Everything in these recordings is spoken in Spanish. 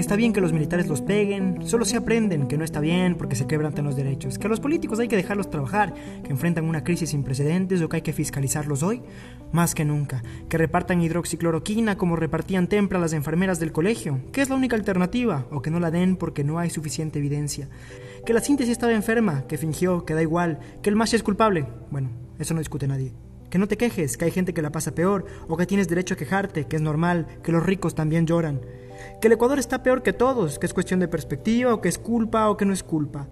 está bien que los militares los peguen, solo se aprenden que no está bien porque se quebrantan los derechos, que a los políticos hay que dejarlos trabajar, que enfrentan una crisis sin precedentes o que hay que fiscalizarlos hoy, más que nunca, que repartan hidroxicloroquina como repartían tempra las enfermeras del colegio, que es la única alternativa, o que no la den porque no hay suficiente evidencia, que la síntesis estaba enferma, que fingió, que da igual, que el más es culpable, bueno, eso no discute nadie. Que no te quejes, que hay gente que la pasa peor, o que tienes derecho a quejarte, que es normal, que los ricos también lloran. Que el Ecuador está peor que todos, que es cuestión de perspectiva, o que es culpa, o que no es culpa.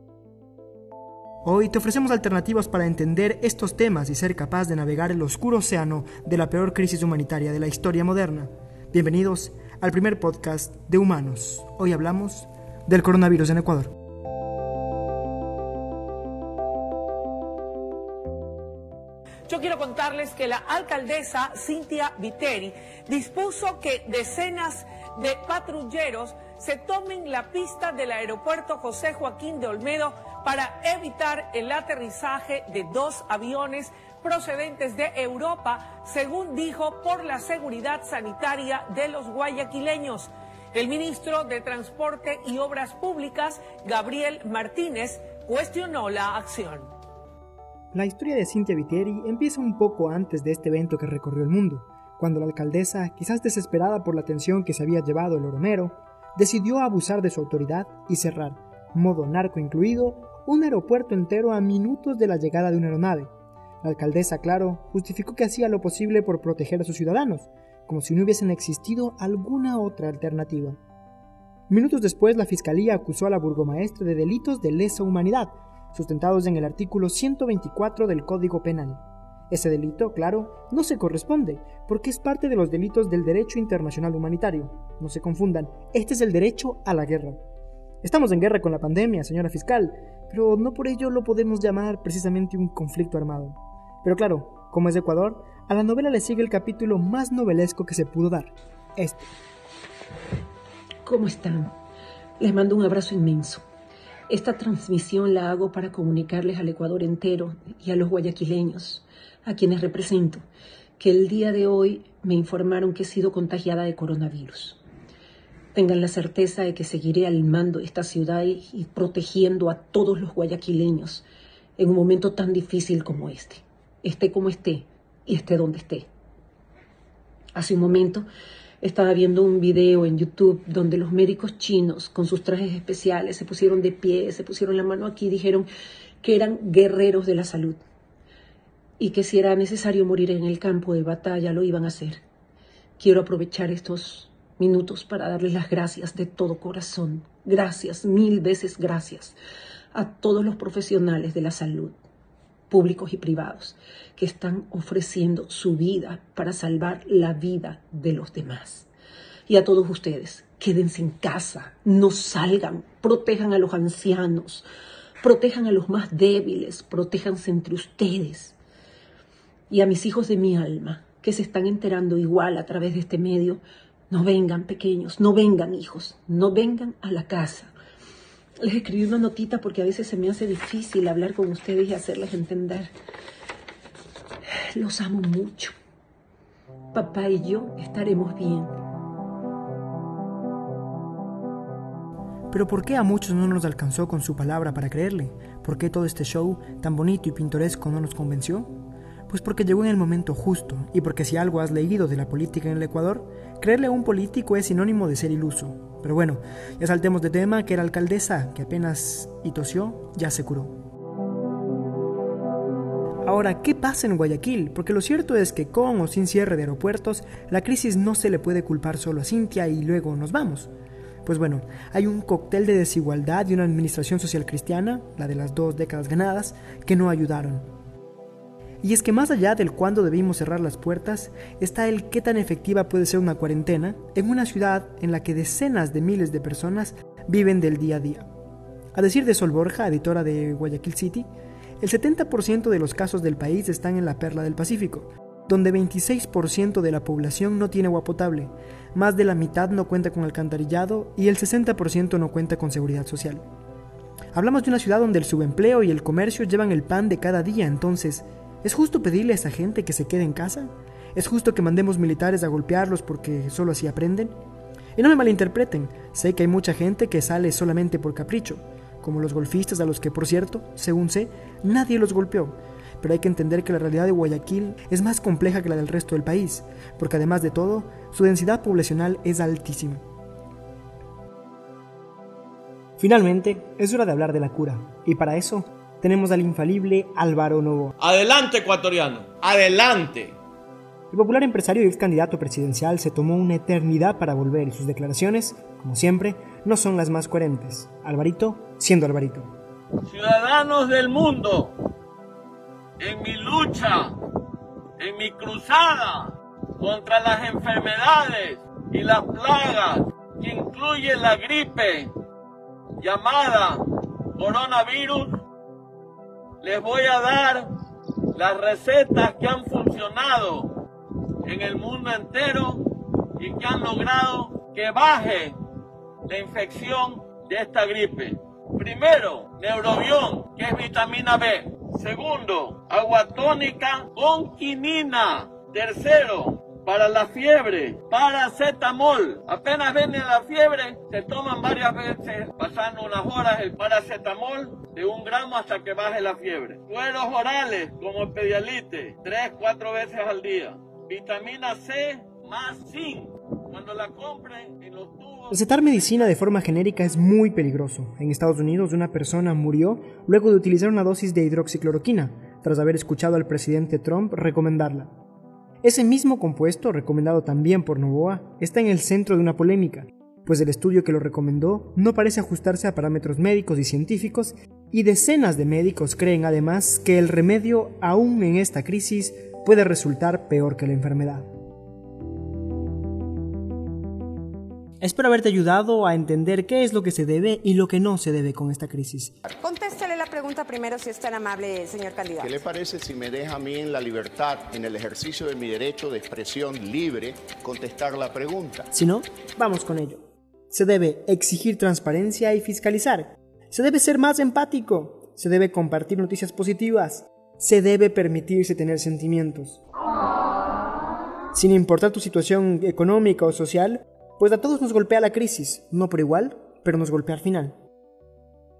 Hoy te ofrecemos alternativas para entender estos temas y ser capaz de navegar el oscuro océano de la peor crisis humanitaria de la historia moderna. Bienvenidos al primer podcast de Humanos. Hoy hablamos del coronavirus en Ecuador. Yo quiero contarles que la alcaldesa Cintia Viteri dispuso que decenas de patrulleros se tomen la pista del aeropuerto José Joaquín de Olmedo para evitar el aterrizaje de dos aviones procedentes de Europa, según dijo, por la seguridad sanitaria de los guayaquileños. El ministro de Transporte y Obras Públicas, Gabriel Martínez, cuestionó la acción. La historia de Cynthia Vitieri empieza un poco antes de este evento que recorrió el mundo, cuando la alcaldesa, quizás desesperada por la atención que se había llevado el oromero, decidió abusar de su autoridad y cerrar, modo narco incluido, un aeropuerto entero a minutos de la llegada de una aeronave. La alcaldesa, claro, justificó que hacía lo posible por proteger a sus ciudadanos, como si no hubiesen existido alguna otra alternativa. Minutos después, la fiscalía acusó a la burgomaestra de delitos de lesa humanidad, sustentados en el artículo 124 del Código Penal. Ese delito, claro, no se corresponde, porque es parte de los delitos del derecho internacional humanitario. No se confundan, este es el derecho a la guerra. Estamos en guerra con la pandemia, señora fiscal, pero no por ello lo podemos llamar precisamente un conflicto armado. Pero claro, como es Ecuador, a la novela le sigue el capítulo más novelesco que se pudo dar, este. ¿Cómo están? Les mando un abrazo inmenso. Esta transmisión la hago para comunicarles al Ecuador entero y a los guayaquileños, a quienes represento, que el día de hoy me informaron que he sido contagiada de coronavirus. Tengan la certeza de que seguiré al mando de esta ciudad y protegiendo a todos los guayaquileños en un momento tan difícil como este. Esté como esté y esté donde esté. Hace un momento estaba viendo un video en YouTube donde los médicos chinos con sus trajes especiales se pusieron de pie, se pusieron la mano aquí y dijeron que eran guerreros de la salud y que si era necesario morir en el campo de batalla lo iban a hacer. Quiero aprovechar estos minutos para darles las gracias de todo corazón. Gracias, mil veces gracias a todos los profesionales de la salud, públicos y privados, que están ofreciendo su vida para salvar la vida de los demás. Y a todos ustedes, quédense en casa, no salgan, protejan a los ancianos, protejan a los más débiles, protéjanse entre ustedes. Y a mis hijos de mi alma, que se están enterando igual a través de este medio, no vengan pequeños, no vengan hijos, no vengan a la casa. Les escribí una notita porque a veces se me hace difícil hablar con ustedes y hacerles entender. Los amo mucho. Papá y yo estaremos bien. Pero ¿por qué a muchos no nos alcanzó con su palabra para creerle? ¿Por qué todo este show tan bonito y pintoresco no nos convenció? Pues porque llegó en el momento justo y porque si algo has leído de la política en el Ecuador, creerle a un político es sinónimo de ser iluso. Pero bueno, ya saltemos de tema que la alcaldesa, que apenas y tosió, ya se curó. Ahora, ¿qué pasa en Guayaquil? Porque lo cierto es que con o sin cierre de aeropuertos, la crisis no se le puede culpar solo a Cintia y luego nos vamos. Pues bueno, hay un cóctel de desigualdad y una administración social cristiana, la de las dos décadas ganadas, que no ayudaron. Y es que más allá del cuándo debimos cerrar las puertas, está el qué tan efectiva puede ser una cuarentena en una ciudad en la que decenas de miles de personas viven del día a día. A decir de Sol Borja, editora de Guayaquil City, el 70% de los casos del país están en la perla del Pacífico, donde 26% de la población no tiene agua potable, más de la mitad no cuenta con alcantarillado y el 60% no cuenta con seguridad social. Hablamos de una ciudad donde el subempleo y el comercio llevan el pan de cada día, entonces, ¿Es justo pedirle a esa gente que se quede en casa? ¿Es justo que mandemos militares a golpearlos porque solo así aprenden? Y no me malinterpreten, sé que hay mucha gente que sale solamente por capricho, como los golfistas a los que, por cierto, según sé, nadie los golpeó. Pero hay que entender que la realidad de Guayaquil es más compleja que la del resto del país, porque además de todo, su densidad poblacional es altísima. Finalmente, es hora de hablar de la cura, y para eso tenemos al infalible Álvaro Novo. Adelante, ecuatoriano, adelante. El popular empresario y ex candidato presidencial se tomó una eternidad para volver y sus declaraciones, como siempre, no son las más coherentes. Alvarito siendo Alvarito. Ciudadanos del mundo, en mi lucha, en mi cruzada contra las enfermedades y las plagas que incluye la gripe llamada coronavirus, les voy a dar las recetas que han funcionado en el mundo entero y que han logrado que baje la infección de esta gripe. Primero, neurobión, que es vitamina B. Segundo, agua tónica con quinina. Tercero, para la fiebre, paracetamol. Apenas viene la fiebre, se toman varias veces, pasando unas horas, el paracetamol de un gramo hasta que baje la fiebre. Sueros orales, como el pedialite, tres, cuatro veces al día. Vitamina C más zinc. Cuando la compren en los tubos... Recetar medicina de forma genérica es muy peligroso. En Estados Unidos una persona murió luego de utilizar una dosis de hidroxicloroquina, tras haber escuchado al presidente Trump recomendarla. Ese mismo compuesto, recomendado también por Novoa, está en el centro de una polémica, pues el estudio que lo recomendó no parece ajustarse a parámetros médicos y científicos, y decenas de médicos creen además que el remedio, aún en esta crisis, puede resultar peor que la enfermedad. Espero haberte ayudado a entender qué es lo que se debe y lo que no se debe con esta crisis. Contéstale la pregunta primero si es tan amable, señor candidato. ¿Qué le parece si me deja a mí en la libertad, en el ejercicio de mi derecho de expresión libre, contestar la pregunta? Si no, vamos con ello. Se debe exigir transparencia y fiscalizar. Se debe ser más empático. Se debe compartir noticias positivas. Se debe permitirse tener sentimientos. Sin importar tu situación económica o social, pues a todos nos golpea la crisis, no por igual, pero nos golpea al final.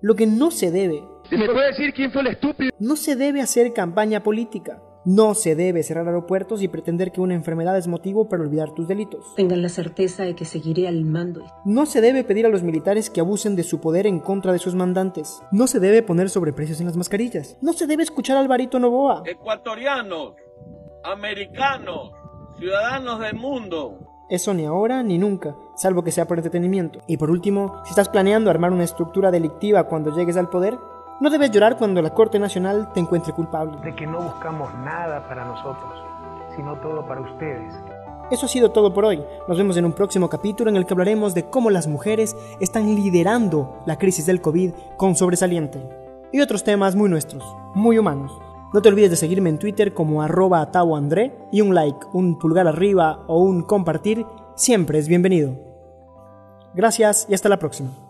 Lo que no se debe... ¿Me puede decir quién fue el estúpido? No se debe hacer campaña política. No se debe cerrar aeropuertos y pretender que una enfermedad es motivo para olvidar tus delitos. Tengan la certeza de que seguiré al mando. No se debe pedir a los militares que abusen de su poder en contra de sus mandantes. No se debe poner sobreprecios en las mascarillas. No se debe escuchar al Alvarito Novoa. Ecuatorianos, americanos, ciudadanos del mundo, eso ni ahora ni nunca, salvo que sea por entretenimiento. Y por último, si estás planeando armar una estructura delictiva cuando llegues al poder, no debes llorar cuando la Corte Nacional te encuentre culpable. De que no buscamos nada para nosotros, sino todo para ustedes. Eso ha sido todo por hoy. Nos vemos en un próximo capítulo en el que hablaremos de cómo las mujeres están liderando la crisis del COVID con sobresaliente. Y otros temas muy nuestros, muy humanos. No te olvides de seguirme en Twitter como arroba y un like, un pulgar arriba o un compartir siempre es bienvenido. Gracias y hasta la próxima.